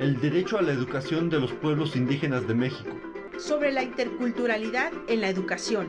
el derecho a la educación de los pueblos indígenas de México. Sobre la interculturalidad en la educación.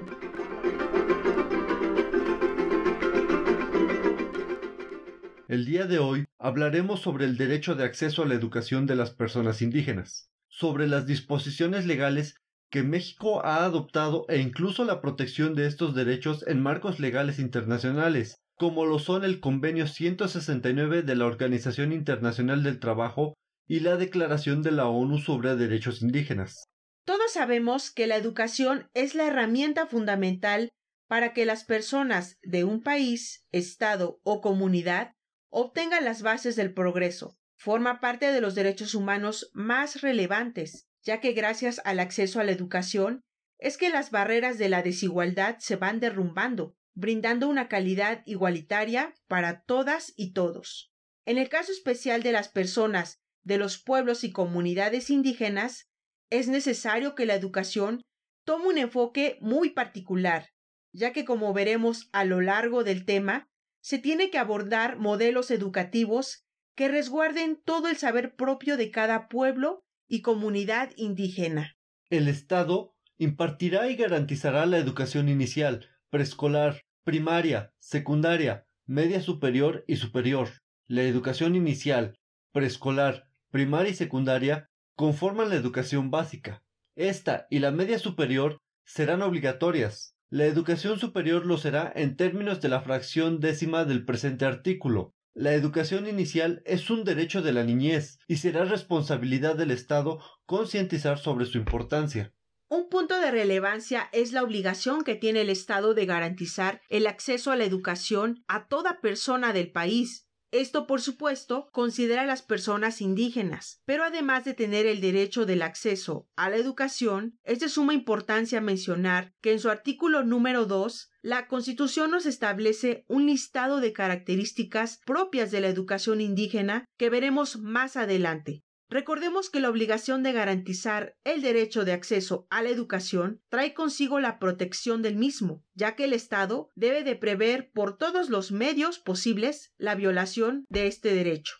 El día de hoy hablaremos sobre el derecho de acceso a la educación de las personas indígenas, sobre las disposiciones legales que México ha adoptado e incluso la protección de estos derechos en marcos legales internacionales, como lo son el Convenio 169 de la Organización Internacional del Trabajo y la Declaración de la ONU sobre Derechos Indígenas. Todos sabemos que la educación es la herramienta fundamental para que las personas de un país, estado o comunidad obtengan las bases del progreso. Forma parte de los derechos humanos más relevantes, ya que gracias al acceso a la educación es que las barreras de la desigualdad se van derrumbando brindando una calidad igualitaria para todas y todos. En el caso especial de las personas de los pueblos y comunidades indígenas, es necesario que la educación tome un enfoque muy particular, ya que como veremos a lo largo del tema, se tiene que abordar modelos educativos que resguarden todo el saber propio de cada pueblo y comunidad indígena. El Estado impartirá y garantizará la educación inicial, preescolar, primaria, secundaria, media superior y superior. La educación inicial, preescolar, primaria y secundaria conforman la educación básica. Esta y la media superior serán obligatorias. La educación superior lo será en términos de la fracción décima del presente artículo. La educación inicial es un derecho de la niñez y será responsabilidad del Estado concientizar sobre su importancia. Un punto de relevancia es la obligación que tiene el Estado de garantizar el acceso a la educación a toda persona del país. Esto, por supuesto, considera a las personas indígenas, pero además de tener el derecho del acceso a la educación, es de suma importancia mencionar que en su artículo número 2, la Constitución nos establece un listado de características propias de la educación indígena que veremos más adelante. Recordemos que la obligación de garantizar el derecho de acceso a la educación trae consigo la protección del mismo, ya que el Estado debe de prever por todos los medios posibles la violación de este derecho.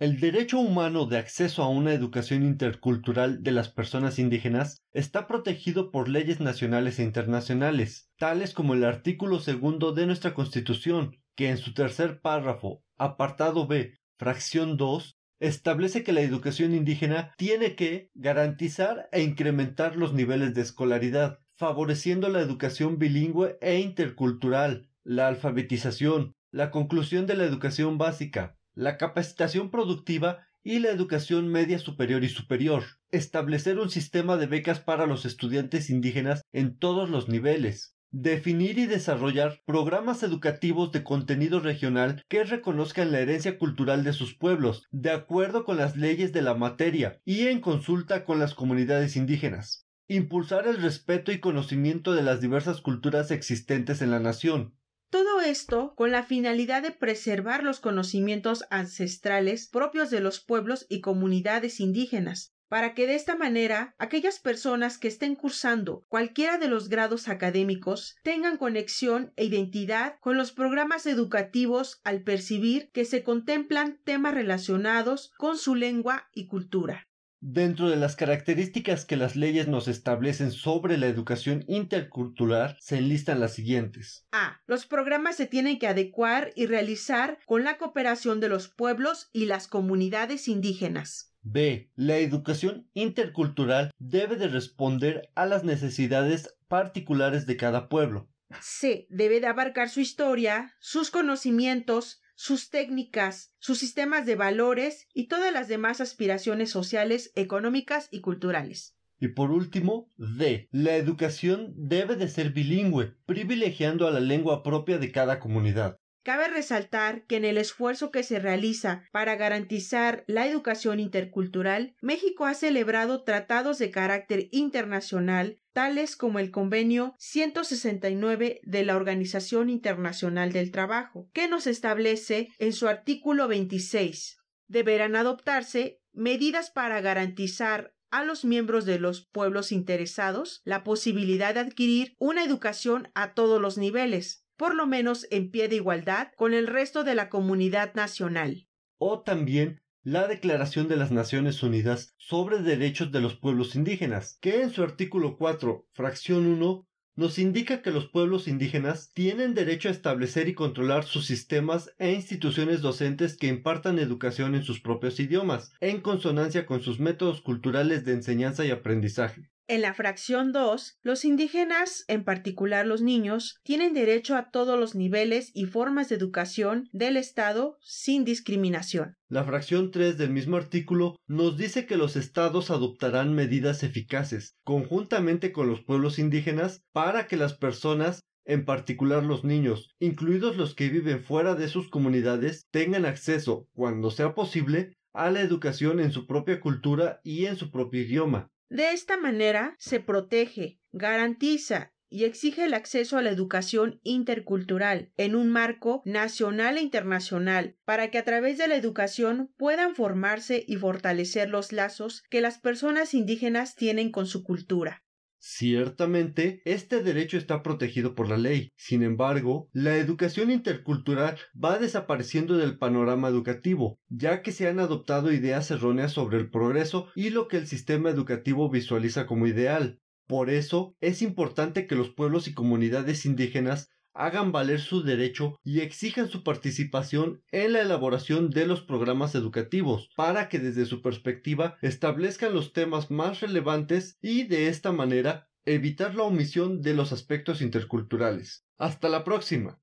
El derecho humano de acceso a una educación intercultural de las personas indígenas está protegido por leyes nacionales e internacionales, tales como el artículo segundo de nuestra Constitución, que en su tercer párrafo, apartado B, fracción 2, establece que la educación indígena tiene que garantizar e incrementar los niveles de escolaridad, favoreciendo la educación bilingüe e intercultural, la alfabetización, la conclusión de la educación básica, la capacitación productiva y la educación media superior y superior, establecer un sistema de becas para los estudiantes indígenas en todos los niveles, Definir y desarrollar programas educativos de contenido regional que reconozcan la herencia cultural de sus pueblos, de acuerdo con las leyes de la materia y en consulta con las comunidades indígenas. Impulsar el respeto y conocimiento de las diversas culturas existentes en la nación. Todo esto con la finalidad de preservar los conocimientos ancestrales propios de los pueblos y comunidades indígenas, para que de esta manera aquellas personas que estén cursando cualquiera de los grados académicos tengan conexión e identidad con los programas educativos al percibir que se contemplan temas relacionados con su lengua y cultura. Dentro de las características que las leyes nos establecen sobre la educación intercultural se enlistan las siguientes. A. Los programas se tienen que adecuar y realizar con la cooperación de los pueblos y las comunidades indígenas. B. La educación intercultural debe de responder a las necesidades particulares de cada pueblo. C. Debe de abarcar su historia, sus conocimientos, sus técnicas, sus sistemas de valores y todas las demás aspiraciones sociales, económicas y culturales. Y por último, D. La educación debe de ser bilingüe, privilegiando a la lengua propia de cada comunidad. Cabe resaltar que en el esfuerzo que se realiza para garantizar la educación intercultural, México ha celebrado tratados de carácter internacional tales como el Convenio 169 de la Organización Internacional del Trabajo, que nos establece en su artículo 26. Deberán adoptarse medidas para garantizar a los miembros de los pueblos interesados la posibilidad de adquirir una educación a todos los niveles, por lo menos en pie de igualdad con el resto de la comunidad nacional. O también la Declaración de las Naciones Unidas sobre Derechos de los Pueblos Indígenas, que en su artículo 4, fracción 1, nos indica que los pueblos indígenas tienen derecho a establecer y controlar sus sistemas e instituciones docentes que impartan educación en sus propios idiomas, en consonancia con sus métodos culturales de enseñanza y aprendizaje. En la fracción 2, los indígenas, en particular los niños, tienen derecho a todos los niveles y formas de educación del Estado sin discriminación. La fracción 3 del mismo artículo nos dice que los estados adoptarán medidas eficaces, conjuntamente con los pueblos indígenas, para que las personas en particular los niños, incluidos los que viven fuera de sus comunidades, tengan acceso, cuando sea posible, a la educación en su propia cultura y en su propio idioma. De esta manera se protege, garantiza y exige el acceso a la educación intercultural en un marco nacional e internacional para que a través de la educación puedan formarse y fortalecer los lazos que las personas indígenas tienen con su cultura. Ciertamente, este derecho está protegido por la ley. Sin embargo, la educación intercultural va desapareciendo del panorama educativo, ya que se han adoptado ideas erróneas sobre el progreso y lo que el sistema educativo visualiza como ideal. Por eso, es importante que los pueblos y comunidades indígenas hagan valer su derecho y exijan su participación en la elaboración de los programas educativos para que desde su perspectiva establezcan los temas más relevantes y de esta manera evitar la omisión de los aspectos interculturales. Hasta la próxima.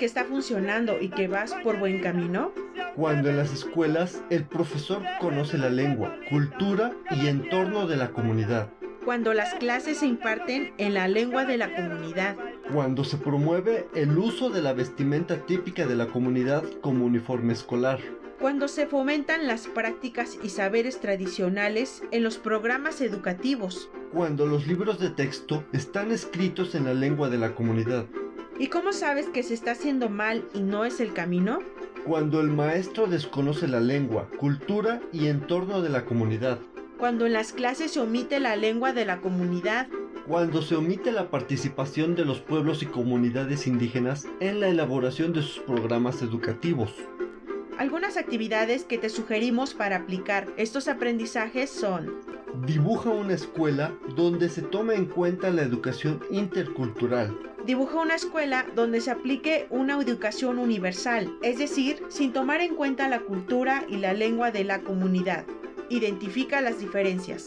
Que está funcionando y que vas por buen camino? Cuando en las escuelas el profesor conoce la lengua, cultura y entorno de la comunidad. Cuando las clases se imparten en la lengua de la comunidad. Cuando se promueve el uso de la vestimenta típica de la comunidad como uniforme escolar. Cuando se fomentan las prácticas y saberes tradicionales en los programas educativos. Cuando los libros de texto están escritos en la lengua de la comunidad. ¿Y cómo sabes que se está haciendo mal y no es el camino? Cuando el maestro desconoce la lengua, cultura y entorno de la comunidad. Cuando en las clases se omite la lengua de la comunidad. Cuando se omite la participación de los pueblos y comunidades indígenas en la elaboración de sus programas educativos. Algunas actividades que te sugerimos para aplicar estos aprendizajes son Dibuja una escuela donde se tome en cuenta la educación intercultural. Dibuja una escuela donde se aplique una educación universal, es decir, sin tomar en cuenta la cultura y la lengua de la comunidad. Identifica las diferencias.